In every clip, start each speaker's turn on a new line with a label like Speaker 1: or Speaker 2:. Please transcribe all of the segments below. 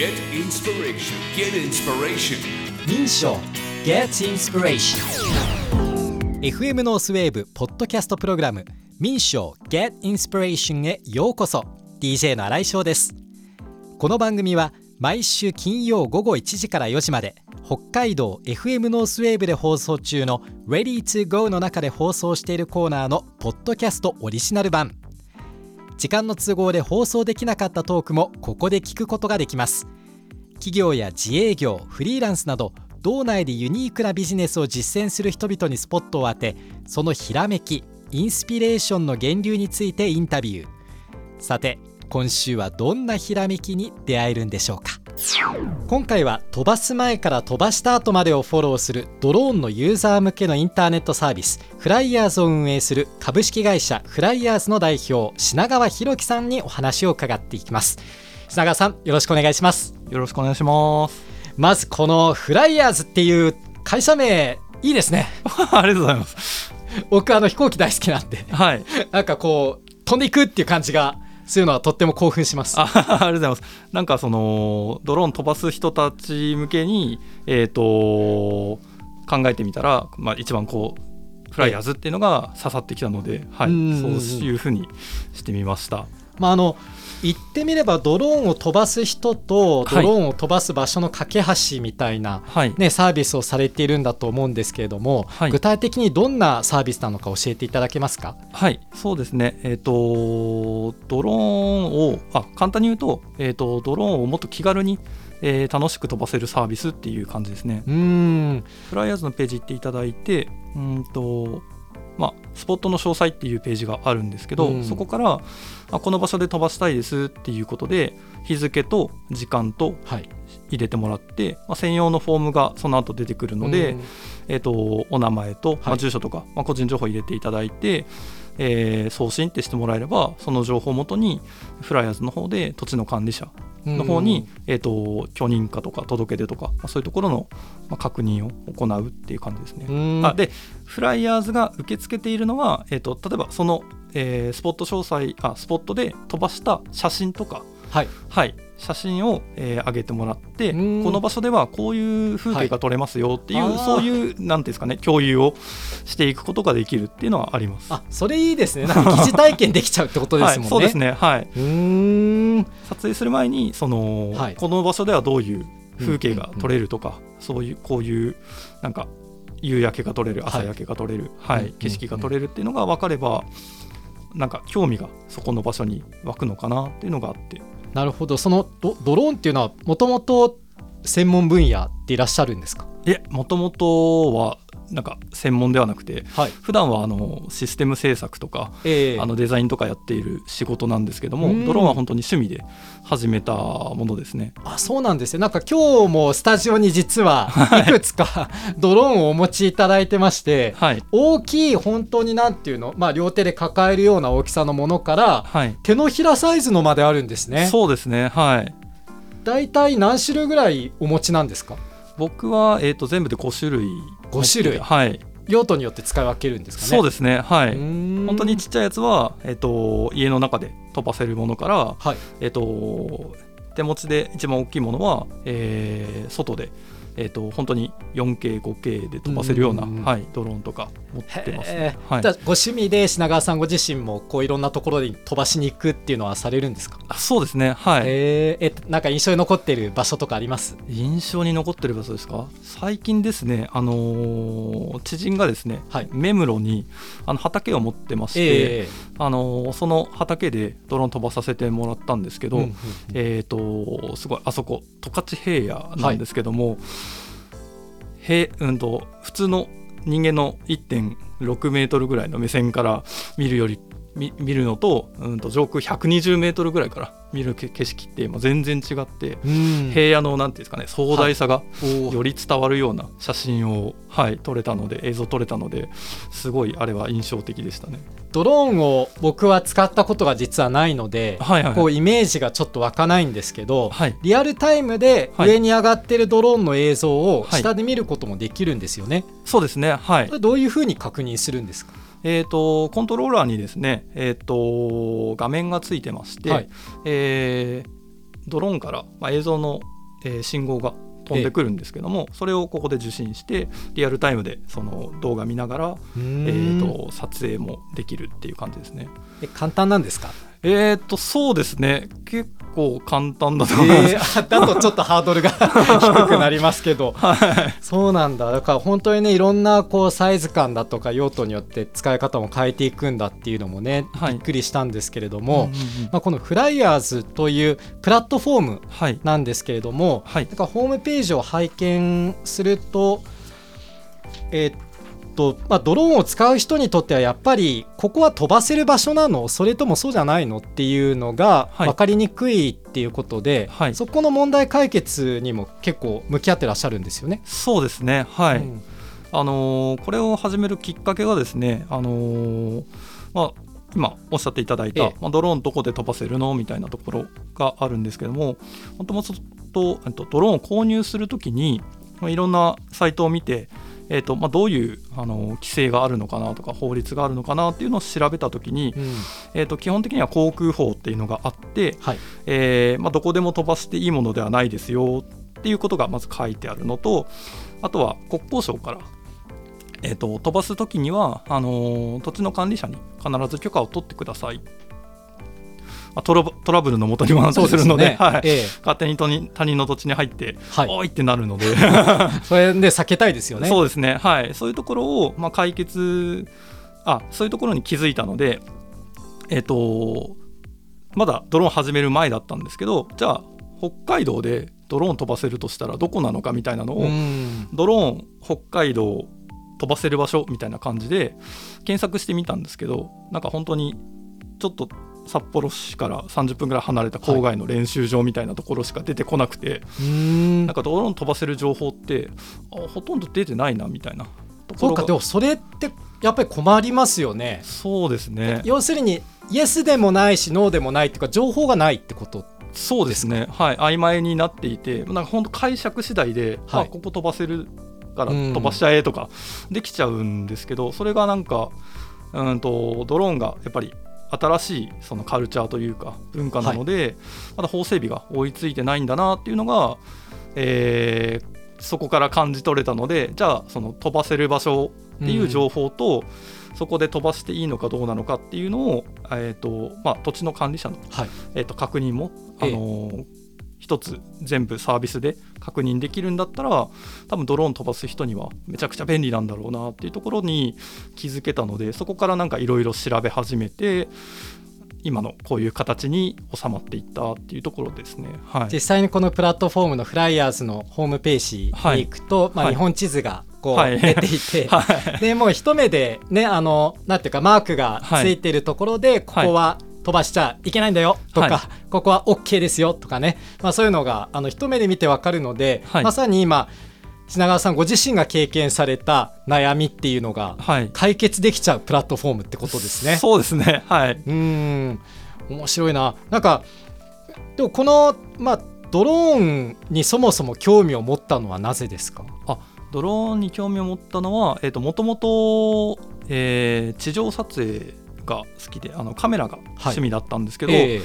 Speaker 1: Get inspiration. Get inspiration.
Speaker 2: 民賞 Get Inspiration. FM ノースウェーブポッドキャストプログラム。民賞 Get Inspiration へようこそ。DJ の新井翔です。この番組は毎週金曜午後1時から4時まで北海道 FM ノースウェーブで放送中の Ready to Go の中で放送しているコーナーのポッドキャストオリジナル版時間の都合で放送できなかったトークもここで聞くことができます。企業や自営業フリーランスなど道内でユニークなビジネスを実践する人々にスポットを当てそのひらめきインスピレーションの源流についてインタビュー。さて今週はどんなひらめきに出会えるんでしょうか？今回は飛ばす前から飛ばした後までをフォローするドローンのユーザー向けのインターネットサービスフライヤーズを運営する株式会社フライヤーズの代表品川博樹さんにお話を伺っていきます品川さんよろしくお願いします
Speaker 3: よろしくお願いします。
Speaker 2: まずこのフライヤーズっていう会社名いいですね
Speaker 3: ありがとうございます。
Speaker 2: 僕あの飛行機大好きなんで
Speaker 3: はい。
Speaker 2: なんかこう飛んでいくっていう感じがするのはとっても興奮します
Speaker 3: あ ありがとうございます。なんかそのドローン飛ばす人たち向けにえっ、と考えてみたら、まあ一番こうフライヤーズっていうのが刺さってきたので、はい、
Speaker 2: うん
Speaker 3: そういうふうにしてみました。
Speaker 2: まああの言ってみればドローンを飛ばす人と
Speaker 3: はい
Speaker 2: ドローンを飛ばす場所の架け橋みたいな、
Speaker 3: はい。
Speaker 2: ね、サービスをされているんだと思うんですけれども、
Speaker 3: はい
Speaker 2: 具体的にどんなサービスなのか教えていただけますか？
Speaker 3: はい、そうですね。えっ、とドローンをあ簡単に言うとえっ、とドローンをもっと気軽に、えー楽しく飛ばせるサービスっていう感じですね。
Speaker 2: うーん
Speaker 3: フライヤーズのページ行っていただいて、うんとまあ、スポットの詳細っていうページがあるんですけど、
Speaker 2: うん
Speaker 3: そこからあこの場所で飛ばしたいですっていうことで日付と時間と
Speaker 2: はい。
Speaker 3: 入れてもらって、まあ、専用のフォームがその後出てくるので、
Speaker 2: うん。
Speaker 3: えー、とお名前と、まあ、
Speaker 2: はい。
Speaker 3: 住所とか、まあ、個人情報入れていただいて、えー送信ってしてもらえればその情報をもとにフライヤーズの方で土地の管理者の方に、えー、と許認可とか届け出とか、まあ、そういうところの、まあ、確認を行うっていう感じですね。
Speaker 2: うん。
Speaker 3: あでフライヤーズが受け付けているのは、えー、と例えばその、えースポット詳細あスポットで飛ばした写真とか、
Speaker 2: はい。
Speaker 3: はい、写真を、えー上げてもらって
Speaker 2: うん。
Speaker 3: この場所ではこういう風景が撮れますよっていう、
Speaker 2: はい。
Speaker 3: そういうなんていうんですかね共有をしていくことができるっていうのはあります。
Speaker 2: あそれいいですね。なんか疑似体験できちゃうってことですもんね、
Speaker 3: はい、そうですね、はい、
Speaker 2: うーん。
Speaker 3: 撮影する前にその、
Speaker 2: はい。
Speaker 3: この場所ではどういう風景が撮れるとか、そういうこういうなんか夕焼けが撮れる
Speaker 2: はい。
Speaker 3: 朝焼けが撮れる、はい。
Speaker 2: うん。
Speaker 3: 景色が撮れるっていうのが分かれば、なんか興味がそこの場所に湧くのかなっていうのがあって。
Speaker 2: なるほど。そのドドローンっていうのはもともと専門分野でいらっしゃるんですか？
Speaker 3: いえもともとはなんか専門ではなくて
Speaker 2: はい。
Speaker 3: 普段はあのシステム制作とか
Speaker 2: え
Speaker 3: あのデザインとかやっている仕事なんですけども
Speaker 2: うん。
Speaker 3: ドローンは本当に趣味で始めたものですね。
Speaker 2: あそうなんですよなんか今日もスタジオに実は い。くつかドローンをお持ちいただいてまして
Speaker 3: はい、
Speaker 2: 大きい本当になんていうの、まあ、両手で抱えるような大きさのものから
Speaker 3: はい。
Speaker 2: 手のひらサイズのまであるんですね。
Speaker 3: そうですね。はい。
Speaker 2: 大体何種類ぐらいお持ちなんですか？
Speaker 3: 僕は、えー、と全部で5種類
Speaker 2: 5種類。
Speaker 3: はい。
Speaker 2: 用途によって使い分けるんですかね。
Speaker 3: そうですね。はい。
Speaker 2: 本
Speaker 3: 本当にちっちゃいやつは、えー、と家の中で飛ばせるものから、
Speaker 2: はい。
Speaker 3: えー、と手持ちで一番大きいものは、えー外で、えー、と本当に 4K、5K で飛ばせるような、
Speaker 2: うん
Speaker 3: はい、ドローンとか持ってます、
Speaker 2: へ
Speaker 3: ね
Speaker 2: ー。
Speaker 3: はい。
Speaker 2: じゃあご趣味で品川さんご自身もこういろんなところに飛ばしに行くっていうのはされるんですか、
Speaker 3: あそうですね。はい、
Speaker 2: えー。えなんか印象に残っている場所とかあります？
Speaker 3: 印象に残ってる場所ですか？最近ですね、あのー知人がですね、
Speaker 2: はい。
Speaker 3: 目室にあの畑を持ってまして、
Speaker 2: え
Speaker 3: あのーその畑でドローン飛ばさせてもらったんですけど、
Speaker 2: うんうんうん。
Speaker 3: えー、とすごいあそこ十勝平野なんですけども、へうん、と普通の人間の1.6メートルぐらいの目線から見るより見見るのと,、うん、と上空120メートルぐらいから見るけ景色って、まあ、全然違って、
Speaker 2: うん。
Speaker 3: 平野のなんていうんですかね壮大さがより伝わるような写真を、はい、撮れたので映像撮れたのですごいあれは印象的でしたね。
Speaker 2: ドローンを僕は使ったことが実はないので、
Speaker 3: はいはいはい。
Speaker 2: こうイメージがちょっと湧かないんですけど、
Speaker 3: はい。
Speaker 2: リアルタイムで
Speaker 3: はい。
Speaker 2: 上に上がってるドローンの映像を
Speaker 3: はい。
Speaker 2: 下で見ることもできるんですよね。
Speaker 3: そうですね。はい。
Speaker 2: どういうふうに確認するんですか？
Speaker 3: えー、とコントローラーにですね、えー、と画面がついてまして、
Speaker 2: はい。
Speaker 3: えードローンから、まあ、映像の、えー信号が飛んでくるんですけども、それをここで受信してリアルタイムでその動画見ながら、えー、と撮影もできるっていう感じですね。
Speaker 2: え簡単なんですか？
Speaker 3: えー、とそうですね。結構簡単だと思います。
Speaker 2: えー、だとちょっとハードルが 低くなりますけど。
Speaker 3: はい。
Speaker 2: そうなんだ。だから本当にねいろんなこうサイズ感だとか用途によって使い方も変えていくんだっていうのもね、
Speaker 3: はい。
Speaker 2: びっくりしたんですけれども、
Speaker 3: うんうんうん。
Speaker 2: まあ、このフライヤーズというプラットフォーム
Speaker 3: はい。
Speaker 2: なんですけれども、
Speaker 3: はい。
Speaker 2: なんかホームページを拝見すると、えーっとまあ、ドローンを使う人にとってはやっぱりここは飛ばせる場所なの？それともそうじゃないの？っていうのが
Speaker 3: はい。
Speaker 2: 分かりにくいっていうことで、
Speaker 3: はい。
Speaker 2: そこの問題解決にも結構向き合ってらっしゃるんですよね。
Speaker 3: そうですね。はい、
Speaker 2: うん。
Speaker 3: あのーこれを始めるきっかけがですね、あのーまあ、今おっしゃっていただいた、
Speaker 2: ええ。
Speaker 3: まあ、ドローンどこで飛ばせるの？みたいなところがあるんですけどももともとドローンを購入するときに、まあ、いろんなサイトを見て、えっとまあ、どういう、あのー規制があるのかなとか法律があるのかなっていうのを調べたときに、
Speaker 2: うん
Speaker 3: えっと基本的には航空法っていうのがあって、
Speaker 2: はい
Speaker 3: えーまあ、どこでも飛ばしていいものではないですよっていうことがまず書いてあるのとあとは国交省から、えー、と飛ばす時にはあのー土地の管理者に必ず許可を取ってください。まあ、トラブルのもとにもなったりするのではい。
Speaker 2: ええ。
Speaker 3: 勝手に他人他人の土地に入って、
Speaker 2: はい、
Speaker 3: おいってなるので。
Speaker 2: それで避けたいですよね。
Speaker 3: そうですね、はい、そういうところを、まあ、解決あそういうところに気づいたので、えっとまだドローン始める前だったんですけどじゃあ北海道でドローン飛ばせるとしたらどこなのかみたいなのを、
Speaker 2: うん。
Speaker 3: ドローン北海道飛ばせる場所みたいな感じで検索してみたんですけどなんか本当にちょっと札幌市から30分ぐらい離れた郊外の練習場みたいなところしか出てこなくて、
Speaker 2: うん。
Speaker 3: なんかドローン飛ばせる情報ってあほとんど出てないなみたいなところが。
Speaker 2: そうかでもそれってやっぱり困りますよね。
Speaker 3: そうですね。
Speaker 2: 要するにイエスでもないしノーでもないっていうか情報がないってこと
Speaker 3: そうですね。はい。曖昧になっていてなんか本当解釈次第で、
Speaker 2: はい。
Speaker 3: あここ飛ばせるから
Speaker 2: うん。
Speaker 3: 飛ばしちゃえとかできちゃうんですけど、それがなんかうんとドローンがやっぱり新しいそのカルチャーというか文化なので、まだ法整備が追いついてないんだなっていうのが、えーそこから感じ取れたのでじゃあその飛ばせる場所っていう情報と、そこで飛ばしていいのかどうなのかっていうのを、えーとまあ、土地の管理者の、
Speaker 2: はい。
Speaker 3: えー、と確認も、あ
Speaker 2: ええ
Speaker 3: のー一つ全部サービスで確認できるんだったら多分ドローン飛ばす人にはめちゃくちゃ便利なんだろうなっていうところに気づけたのでそこからなんかいろいろ調べ始めて今のこういう形に収まっていったっていうところですね。はい、
Speaker 2: 実際にこのプラットフォームのフライヤーズのホームページに行くと、まあ、
Speaker 3: はい
Speaker 2: 日本地図がこう
Speaker 3: はい
Speaker 2: 出ていて、
Speaker 3: はい。
Speaker 2: でもう一目でねあのなんていうかマークがついてるところで、ここは飛ばしちゃいけないんだよ。とか、
Speaker 3: はい。
Speaker 2: ここは OK ですよ。とかね、まあ、そういうのがあの一目で見てわかるので、
Speaker 3: はい。
Speaker 2: まさに今品川さんご自身が経験された悩みっていうのが
Speaker 3: はい。
Speaker 2: 解決できちゃうプラットフォームってことですね。
Speaker 3: そうですね。はい、
Speaker 2: うーん。面白いな。なんかでもこの、まあ、ドローンにそもそも興味を持ったのはなぜですか？
Speaker 3: ドローンに興味を持ったのは、えー、ともともと、えー地上撮影が好きであのカメラが趣味だったんですけど、
Speaker 2: ええ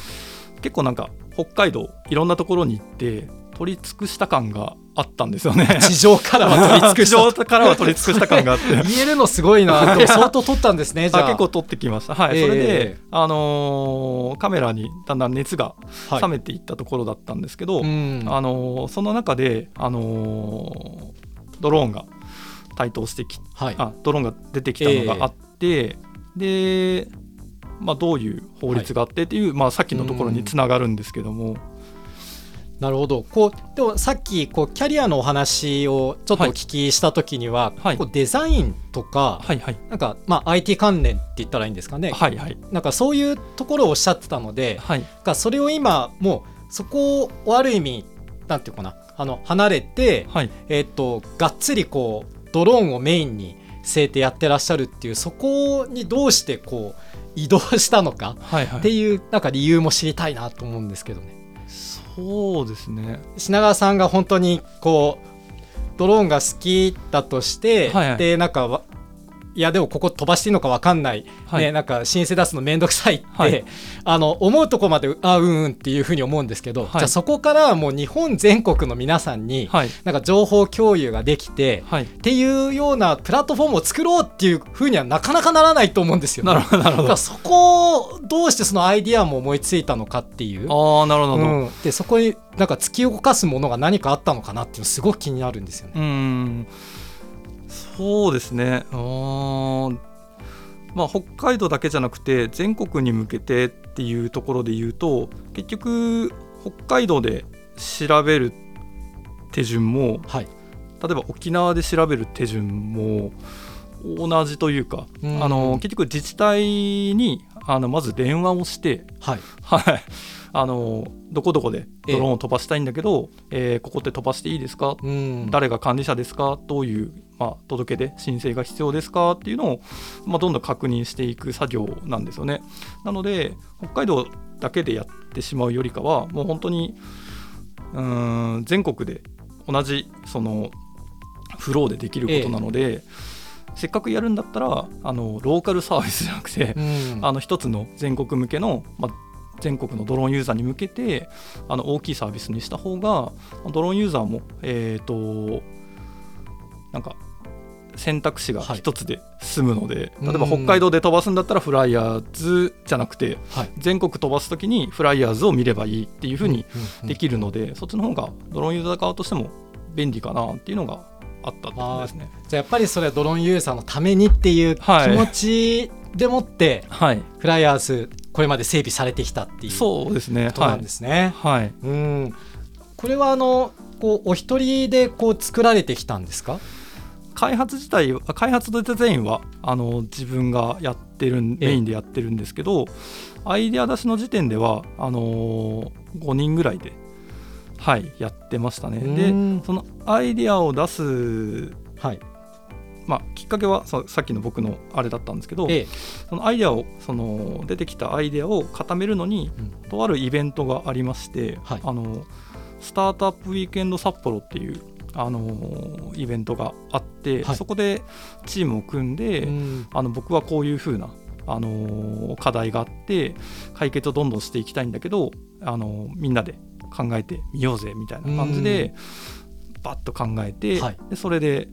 Speaker 3: 結構なんか北海道いろんなところに行って取り尽くした感があったんですよね。
Speaker 2: 地上からは 取り尽く
Speaker 3: 地
Speaker 2: した
Speaker 3: 上からは取り尽くした感があって。
Speaker 2: 言えるのすごいな。でも相当撮ったんですね。じゃあ
Speaker 3: あ結構撮ってきました、はい
Speaker 2: ええ
Speaker 3: それで、あのーカメラにだんだん熱が
Speaker 2: はい
Speaker 3: 冷めていったところだったんですけど、
Speaker 2: うん
Speaker 3: あのーその中で、あのードローンが台頭してき
Speaker 2: はい。
Speaker 3: あドローンが出てきたのがあって、で、まあ、どういう法律があってっていう、まあ、さっきのところにつながるんですけども、
Speaker 2: なるほど。こうでもさっきこうキャリアのお話をちょっとお聞きした時には、
Speaker 3: はい。
Speaker 2: こうデザインとか、
Speaker 3: はいはい。
Speaker 2: なんかまあ IT 関連って言ったらいいんですかね。
Speaker 3: はいはい。
Speaker 2: なんかそういうところをおっしゃってたので、
Speaker 3: はい。
Speaker 2: かそれを今もうそこをある意味なんていうかなあの離れて、
Speaker 3: はい。
Speaker 2: えっとがっつりこうドローンをメインに据えてやってらっしゃるっていうそこにどうしてこう移動したのかっていうなんか理由も知りたいなと思うんですけどね。
Speaker 3: そうですね。
Speaker 2: 品川さんが本当にこうドローンが好きだとして、
Speaker 3: はいはい。
Speaker 2: でなんかわいやでもここ飛ばしていいのか分かんない、
Speaker 3: はい。
Speaker 2: ね、なんか申請出すの面倒くさいって、
Speaker 3: はい。
Speaker 2: あの思うとこまであうんうんっていうふうに思うんですけど、
Speaker 3: はい。
Speaker 2: じゃあそこからはもう日本全国の皆さんに、
Speaker 3: はい。
Speaker 2: なんか情報共有ができて、
Speaker 3: はい。
Speaker 2: っていうようなプラットフォームを作ろうっていうふうにはなかなかならないと思うんですよ、ね。
Speaker 3: なるほどなるほど。
Speaker 2: だからそこをどうしてそのアイディアも思いついたのかっていう。
Speaker 3: ああなるほど、
Speaker 2: うん、でそこになんか突き動かすものが何かあったのかなっていうのすごく気になるんですよね。
Speaker 3: うそうですね。あーまあ北海道だけじゃなくて全国に向けてっていうところで言うと結局北海道で調べる手順も
Speaker 2: はい、
Speaker 3: 例えば沖縄で調べる手順も同じというか、
Speaker 2: うん。
Speaker 3: あの結局自治体にあのまず電話をして
Speaker 2: はい、
Speaker 3: はい、あのどこどこでドローンを飛ばしたいんだけど、えーここって飛ばしていいですか、
Speaker 2: うん、
Speaker 3: 誰が管理者ですか？どういう、まあ、届け出申請が必要ですか？っていうのを、まあ、どんどん確認していく作業なんですよね。なので北海道だけでやってしまうよりかはもう本当にうーん全国で同じそのフローでできることなので、せっかくやるんだったらあのローカルサービスじゃなくて、
Speaker 2: うん、
Speaker 3: あの一つの全国向けの、まあ、全国のドローンユーザーに向けてあの大きいサービスにした方がドローンユーザーも、えー、となんか選択肢が
Speaker 2: はい。
Speaker 3: 一つで済むので、
Speaker 2: うん。
Speaker 3: 例えば北海道で飛ばすんだったらフライヤーズじゃなくて
Speaker 2: はい、
Speaker 3: 全国飛ばす時にフライヤーズを見ればいいっていうふうに
Speaker 2: うん
Speaker 3: できるので、そっちの方がドローンユーザー側としても便利かなっていうのがあったってことですね。
Speaker 2: じゃあやっぱりそれはドローンユーザーのためにっていう気
Speaker 3: はい
Speaker 2: 持ちでもって、
Speaker 3: はい、
Speaker 2: フライヤーズこれまで整備されてきたっていうこ
Speaker 3: そうですね。
Speaker 2: となんですね。
Speaker 3: はい、
Speaker 2: うん、これはあのこうお一人でこう作られてきたんですか？
Speaker 3: 開発自体は開発とデザインはあの自分がやってるメインでやってるんですけどアイデア出しの時点ではあのー5人ぐらいではいやってましたね。
Speaker 2: うん。
Speaker 3: でそのアイデアを出す、
Speaker 2: はい。
Speaker 3: まあ、きっかけはささっきの僕のあれだったんですけど
Speaker 2: ええ、
Speaker 3: そのアイデアをその出てきたアイデアを固めるのに
Speaker 2: うん。
Speaker 3: とあるイベントがありまして、
Speaker 2: はい。
Speaker 3: あのスタートアップウィークエンド札幌っていうあのイベントがあって、
Speaker 2: はい。
Speaker 3: そこでチームを組んで、
Speaker 2: うん。
Speaker 3: あの僕はこういう風なあの課題があって解決をどんどんしていきたいんだけどあのみんなで考えてみようぜみたいな感じでバッと考えて、
Speaker 2: はい。
Speaker 3: でそれで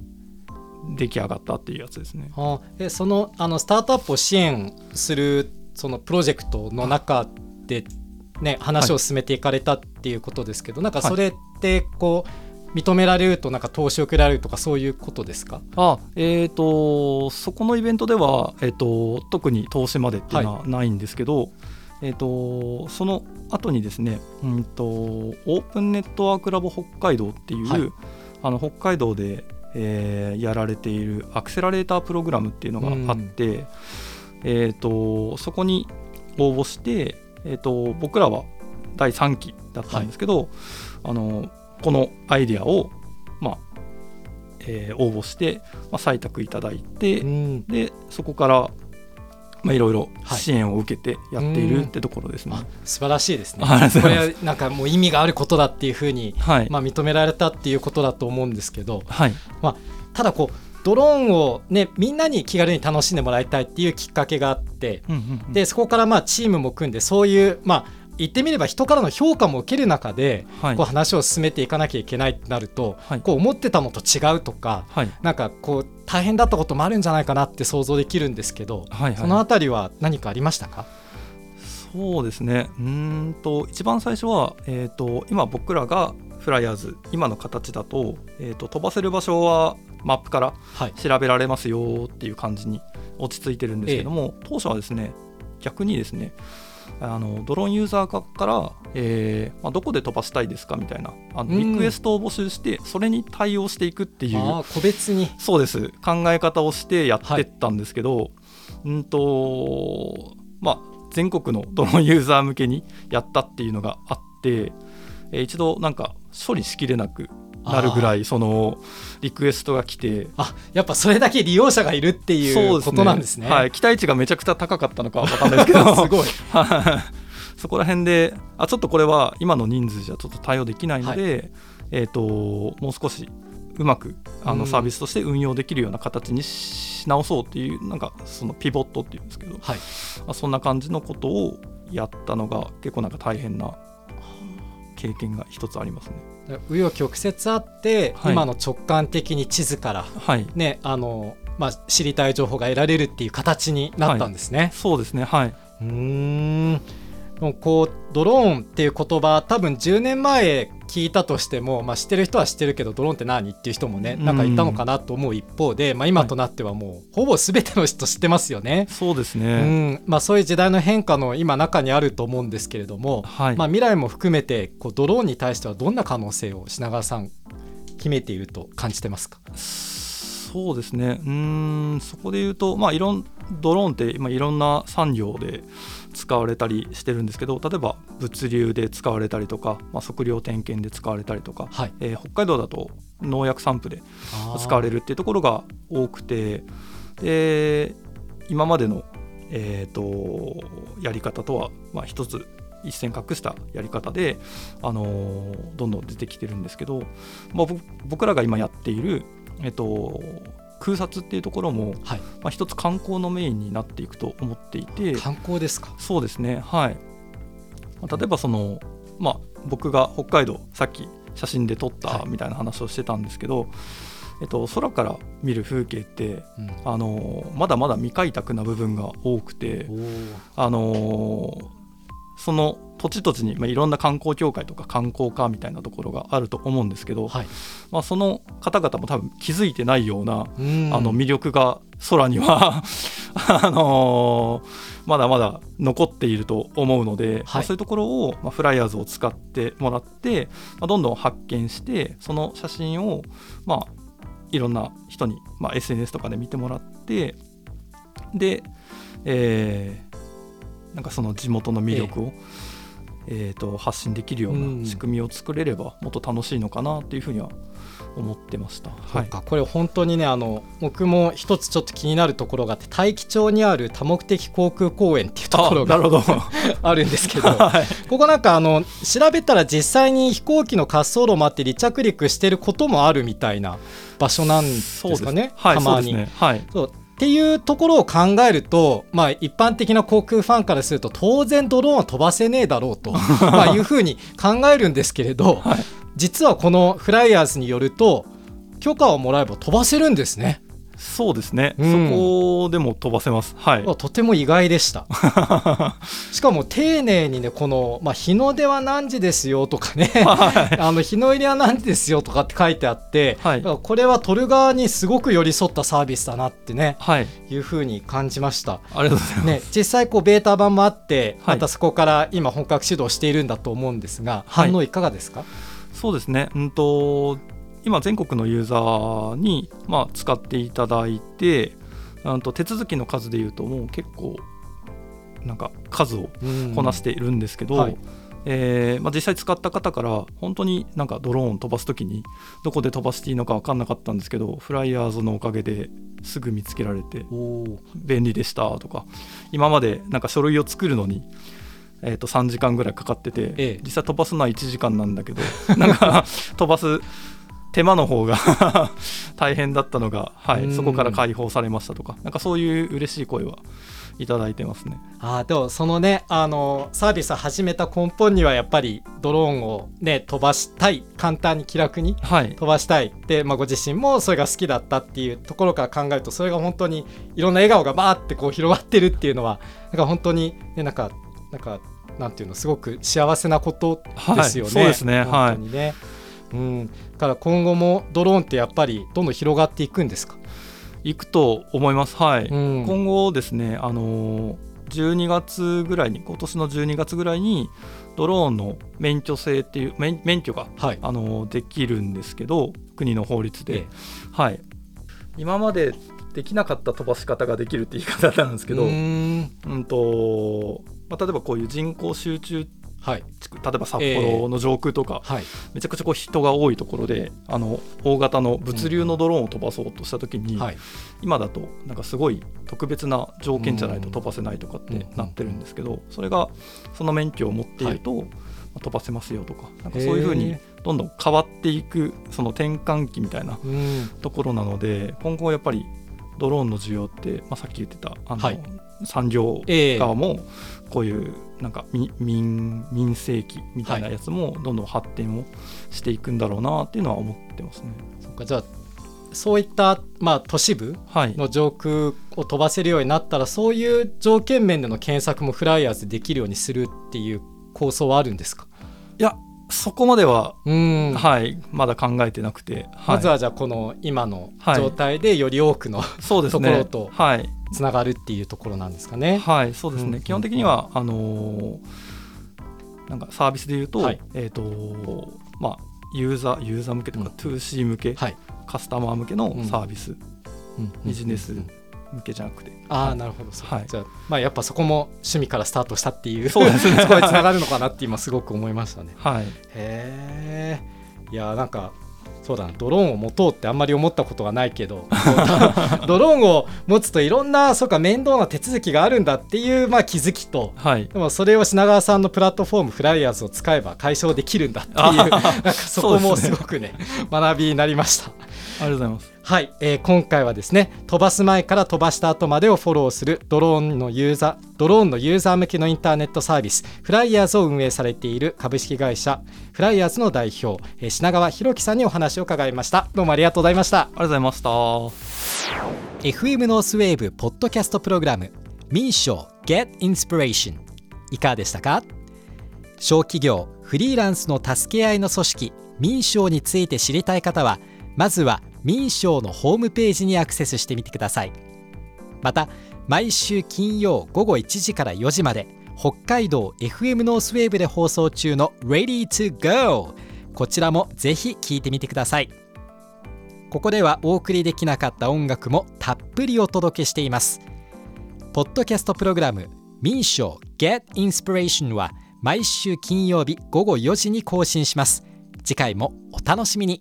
Speaker 3: 出来上がったっていうやつですね。
Speaker 2: あえそのあのスタートアップを支援するそのプロジェクトの中で、ね、話を進めていかれたっていうことですけど、なんかそれってこう認められるとなんか投資を受けられるとかそういうことですか？
Speaker 3: あえー、とそこのイベントでは、えー、と特に投資までっていうのはないんですけど、えー、とその後にですね、うん、とオープンネットワークラボ北海道っていう、
Speaker 2: はい。
Speaker 3: あの北海道で、えーやられているアクセラレータープログラムっていうのがあって、えー、とそこに応募して、えー、と僕らは第3期だったんですけど、あのこのアイデアを、まあえー応募して、まあ、採択いただいて、
Speaker 2: うん。
Speaker 3: でそこからまあいろいろ
Speaker 2: はい。
Speaker 3: 支援を受けてやっているってところですね。
Speaker 2: あ素晴らしいですね。これはなんかもう意味があることだっていうふうに、
Speaker 3: はい、
Speaker 2: まあ、認められたっていうことだと思うんですけど
Speaker 3: はい、
Speaker 2: ただこうドローンを、ね、みんなに気軽に楽しんでもらいたいっていうきっかけがあって
Speaker 3: うんうんうん。
Speaker 2: でそこからまあチームも組んでそういうまあ言ってみれば人からの評価も受ける中で
Speaker 3: はい。
Speaker 2: こう話を進めていかなきゃいけないってなると、
Speaker 3: はい。
Speaker 2: こう思ってたのと違うとか
Speaker 3: はい。
Speaker 2: なんかこう大変だったこともあるんじゃないかなって想像できるんですけど、
Speaker 3: はい
Speaker 2: その
Speaker 3: はい
Speaker 2: あたりは何かありましたか、
Speaker 3: そうですね。うーんと一番最初は、えー、と今僕らがフライヤーズ今の形だと,、えー、と飛ばせる場所はマップから
Speaker 2: はい。
Speaker 3: 調べられますよっていう感じに落ち着いてるんですけども、当初はですね逆にですねあのドローンユーザー側から、えーまあ、どこで飛ばしたいですかみたいなあの
Speaker 2: うん。
Speaker 3: リクエストを募集して、それに対応していくっていう
Speaker 2: 個別に。
Speaker 3: そうです。考え方をしてやってったんですけど、うんとまあ全国のドローンユーザー向けにやったっていうのがあって、えー一度なんか処理しきれなくなるぐらいそのリクエストが来て。
Speaker 2: あやっぱそれだけ利用者がいるっていうことなんですね。
Speaker 3: はい、期待値がめちゃくちゃ高かったのかわかんないですけど。
Speaker 2: すごい。
Speaker 3: は いそこら辺であちょっとこれは今の人数じゃちょっと対応できないので、えー、ともう少しうまくあ
Speaker 2: うん。
Speaker 3: のサービスとして運用できるような形にし直そうっていうなんかそのピボットっていうんですけど、
Speaker 2: はい。
Speaker 3: まあそんな感じのことをやったのが結構なんか大変な経験が一つありますね。
Speaker 2: 紆余曲折あって、
Speaker 3: はい。
Speaker 2: 今の直感的に地図から
Speaker 3: はい。
Speaker 2: ねあの、まあ、知りたい情報が得られるっていう形になったんですね。
Speaker 3: そうですね。はい。う
Speaker 2: ーんこうドローンっていう言葉多分10年前聞いたとしても、まあ、知ってる人は知ってるけどドローンって何っていう人もねなんかいたのかなと思う一方で、まあ、今となってはもうほぼ全ての人知ってますよね。
Speaker 3: そうです
Speaker 2: う
Speaker 3: ね、
Speaker 2: ん。まあ、そういう時代の変化の今中にあると思うんですけれども、
Speaker 3: はい、
Speaker 2: まあ、未来も含めてこうドローンに対してはどんな可能性を品川さん秘めていると感じてますか？
Speaker 3: そうですね。うーん。そこで言うと、まあ、いろんドローンって、まあ、いろんな産業で使われたりしてるんですけど例えば物流で使われたりとか、まあ、測量点検で使われたりとか、
Speaker 2: はい。
Speaker 3: えー北海道だと農薬散布で使われるっていうところが多くてで今までの、えー、とやり方とは、まあ、一つ一線隠したやり方で、あのーどんどん出てきてるんですけど、まあ、僕僕らが今やっている、えっと空撮っていうところも、
Speaker 2: はい、
Speaker 3: まあ、一つ観光のメインになっていくと思っていて。
Speaker 2: 観光ですか？
Speaker 3: そうですねはい、まあ例えばその、まあ、僕が北海道さっき写真で撮った
Speaker 2: はい。
Speaker 3: みたいな話をしてたんですけど、えっと、空から見る風景って
Speaker 2: うん。
Speaker 3: あのまだまだ未開拓な部分が多くてあのその土地土地に、まあ、いろんな観光協会とか観光課みたいなところがあると思うんですけど、
Speaker 2: はい。
Speaker 3: まあ、その方々も多分気づいてないような、
Speaker 2: うん。
Speaker 3: あの魅力が空には あのまだまだ残っていると思うので、まあそういうところを、まあ、フライヤーズを使ってもらって、まあ、どんどん発見してその写真を、まあ、いろんな人に、まあ、SNS とかで見てもらってで、えーなんかその地元の魅力を、えーと発信できるよう
Speaker 2: うん
Speaker 3: な仕組みを作れればもっと楽しいのかなっていうふうには思ってました。
Speaker 2: そうかこれ本当にねあの僕も一つちょっと気になるところがあって大樹町にある多目的航空公園っていうところが
Speaker 3: あな る
Speaker 2: んですけど
Speaker 3: はい
Speaker 2: ここなんかあの調べたら実際に飛行機の滑走路もあって離着陸してることもあるみたいな場所なんですかね
Speaker 3: はい、
Speaker 2: たまに。
Speaker 3: そうですね。はい。
Speaker 2: ていうところを考えると、まあ、一般的な航空ファンからすると当然ドローンは飛ばせねえだろうと まあいうふうに考えるんですけれど、
Speaker 3: はい
Speaker 2: 実はこのフライヤーズによると許可をもらえば飛ばせるんですね。
Speaker 3: そうですね。
Speaker 2: うん
Speaker 3: そこでも飛ばせます。はい。
Speaker 2: とても意外でした。しかも丁寧にねこの、まあ、日の出は何時ですよとかね あの日の入りは何時ですよとかって書いてあって、
Speaker 3: はい
Speaker 2: これは撮る側にすごく寄り添ったサービスだなってね
Speaker 3: はい。
Speaker 2: いうふうに感じました。
Speaker 3: ありがとうございます。
Speaker 2: ね、実際こうベータ版もあって
Speaker 3: はい
Speaker 2: またそこから今本格始動しているんだと思うんですが、
Speaker 3: はい
Speaker 2: 反応いかがですか、
Speaker 3: そうですね。うんと今全国のユーザーにまあ使っていただいて、うんと手続きの数でいうともう結構なんか数をこなしているんですけど、
Speaker 2: はい。
Speaker 3: えーまあ、実際使った方から本当になんかドローン飛ばす時にどこで飛ばしていいのか分かんなかったんですけどフライヤーズのおかげですぐ見つけられて便利でしたとか今までなんか書類を作るのに、えー、と3時間ぐらいかかってて、
Speaker 2: ええ。
Speaker 3: 実際飛ばすのは1時間なんだけどなんか 飛ばす手間の方が 大変だったのが、は
Speaker 2: うん。
Speaker 3: い、そこから解放されましたとかなんかそういう嬉しい声はいただいてますね。
Speaker 2: あーでもそのねあのサービスを始めた根本にはやっぱりドローンを、ね、飛ばしたい簡単に気楽に
Speaker 3: はい、
Speaker 2: 飛ばしたい。で、まあ、ご自身もそれが好きだったっていうところから考えるとそれが本当にいろんな笑顔がバーってこう広がってるっていうのはなんか本当に、ね、なんかなんかなんていうのすごく幸せなことですよね。
Speaker 3: はいそうですね。はい
Speaker 2: うん、だから今後もドローンってやっぱりどんどん広がっていくんですか、
Speaker 3: 行くと思います。はい、
Speaker 2: うん。
Speaker 3: 今後ですね、あのー12月ぐらいに今年の12月ぐらいにドローンの免許制っていう免免許が、
Speaker 2: はい。
Speaker 3: あのーできるんですけど国の法律で、
Speaker 2: え
Speaker 3: はい、今までできなかった飛ばし方ができるって言い方なんですけど、
Speaker 2: う
Speaker 3: うんとまあ、例えばこういう人口集中
Speaker 2: はい。
Speaker 3: 例えば札幌の上空とか、
Speaker 2: はい。
Speaker 3: めちゃくちゃこう人が多いところであの大型の物流のドローンを飛ばそうとした時に、
Speaker 2: はい。
Speaker 3: 今だとなんかすごい特別な条件じゃないと飛ばせないとかってなってるんですけど、それがその免許を持っていると、飛ばせますよとかなんかそういうふうにどんどん変わっていくその転換期みたいな
Speaker 2: うん。
Speaker 3: ところなので今後やっぱりドローンの需要って、まあ、さっき言ってたあの、
Speaker 2: はい。
Speaker 3: 産業
Speaker 2: ええ。
Speaker 3: 側もこういうなんかみ民民生機みたいなやつもどんどん発展をしていくんだろうなっていうのは思ってますね。
Speaker 2: そっか。じゃあそういった、まあ、都市部
Speaker 3: はい、
Speaker 2: の上空を飛ばせるようになったらそういう条件面での検索もフライヤーズできるようにするっていう構想はあるんですか？
Speaker 3: いやそこまでは、
Speaker 2: うん。
Speaker 3: はい、まだ考えてなくて、はい、
Speaker 2: まずはじゃあこの今の
Speaker 3: はい。
Speaker 2: 状態でより多くの
Speaker 3: そうですね。
Speaker 2: ところと。
Speaker 3: はい、
Speaker 2: つながるっていうところなんですかね。
Speaker 3: はい、そうですね、
Speaker 2: うん
Speaker 3: 基本的にはあのーなんかサービスで言うと,、
Speaker 2: はい。
Speaker 3: えーとまあ、ユーザーユーザー向けとか、2C 向け、
Speaker 2: はい。
Speaker 3: カスタマー向けのサービス、
Speaker 2: うん
Speaker 3: ビジネス
Speaker 2: うん
Speaker 3: 向けじゃなくて、
Speaker 2: ああなるほどそうか。
Speaker 3: はい。
Speaker 2: じゃあまあやっぱそこも趣味からスタートしたっていう
Speaker 3: そうですね。
Speaker 2: そ こにつながるのかなって今すごく思いましたね。
Speaker 3: はい、
Speaker 2: へえいやなんかそうだなドローンを持とうってあんまり思ったことがないけど ドローンを持つといろんなそうか面倒な手続きがあるんだっていう、まあ、気づきと
Speaker 3: はい、
Speaker 2: でもそれを品川さんのプラットフォームフライヤーズを使えば解消できるんだっていう なんかそこもすごくね学びになりました。
Speaker 3: ありがとうございます。
Speaker 2: はい、えー今回はですね飛ばす前から飛ばした後までをフォローするドローンのユーザードローンのユーザー向けのインターネットサービスフライヤーズを運営されている株式会社フライヤーズの代表、えー品川博樹さんにお話を伺いました。どうもありがとうございました。
Speaker 3: ありがとうございました。
Speaker 2: FM ノースウェーブポッドキャストプログラム民賞 Get Inspiration いかがでしたか？小企業フリーランスの助け合いの組織民賞について知りたい方はまずは民賞のホームページにアクセスしてみてください。また毎週金曜午後1時から4時まで北海道 FM ノースウェーブで放送中の Ready to Go こちらもぜひ聴いてみてください。ここではお送りできなかった音楽もたっぷりお届けしています。ポッドキャストプログラム民賞 Get Inspiration は毎週金曜日午後4時に更新します。次回もお楽しみに。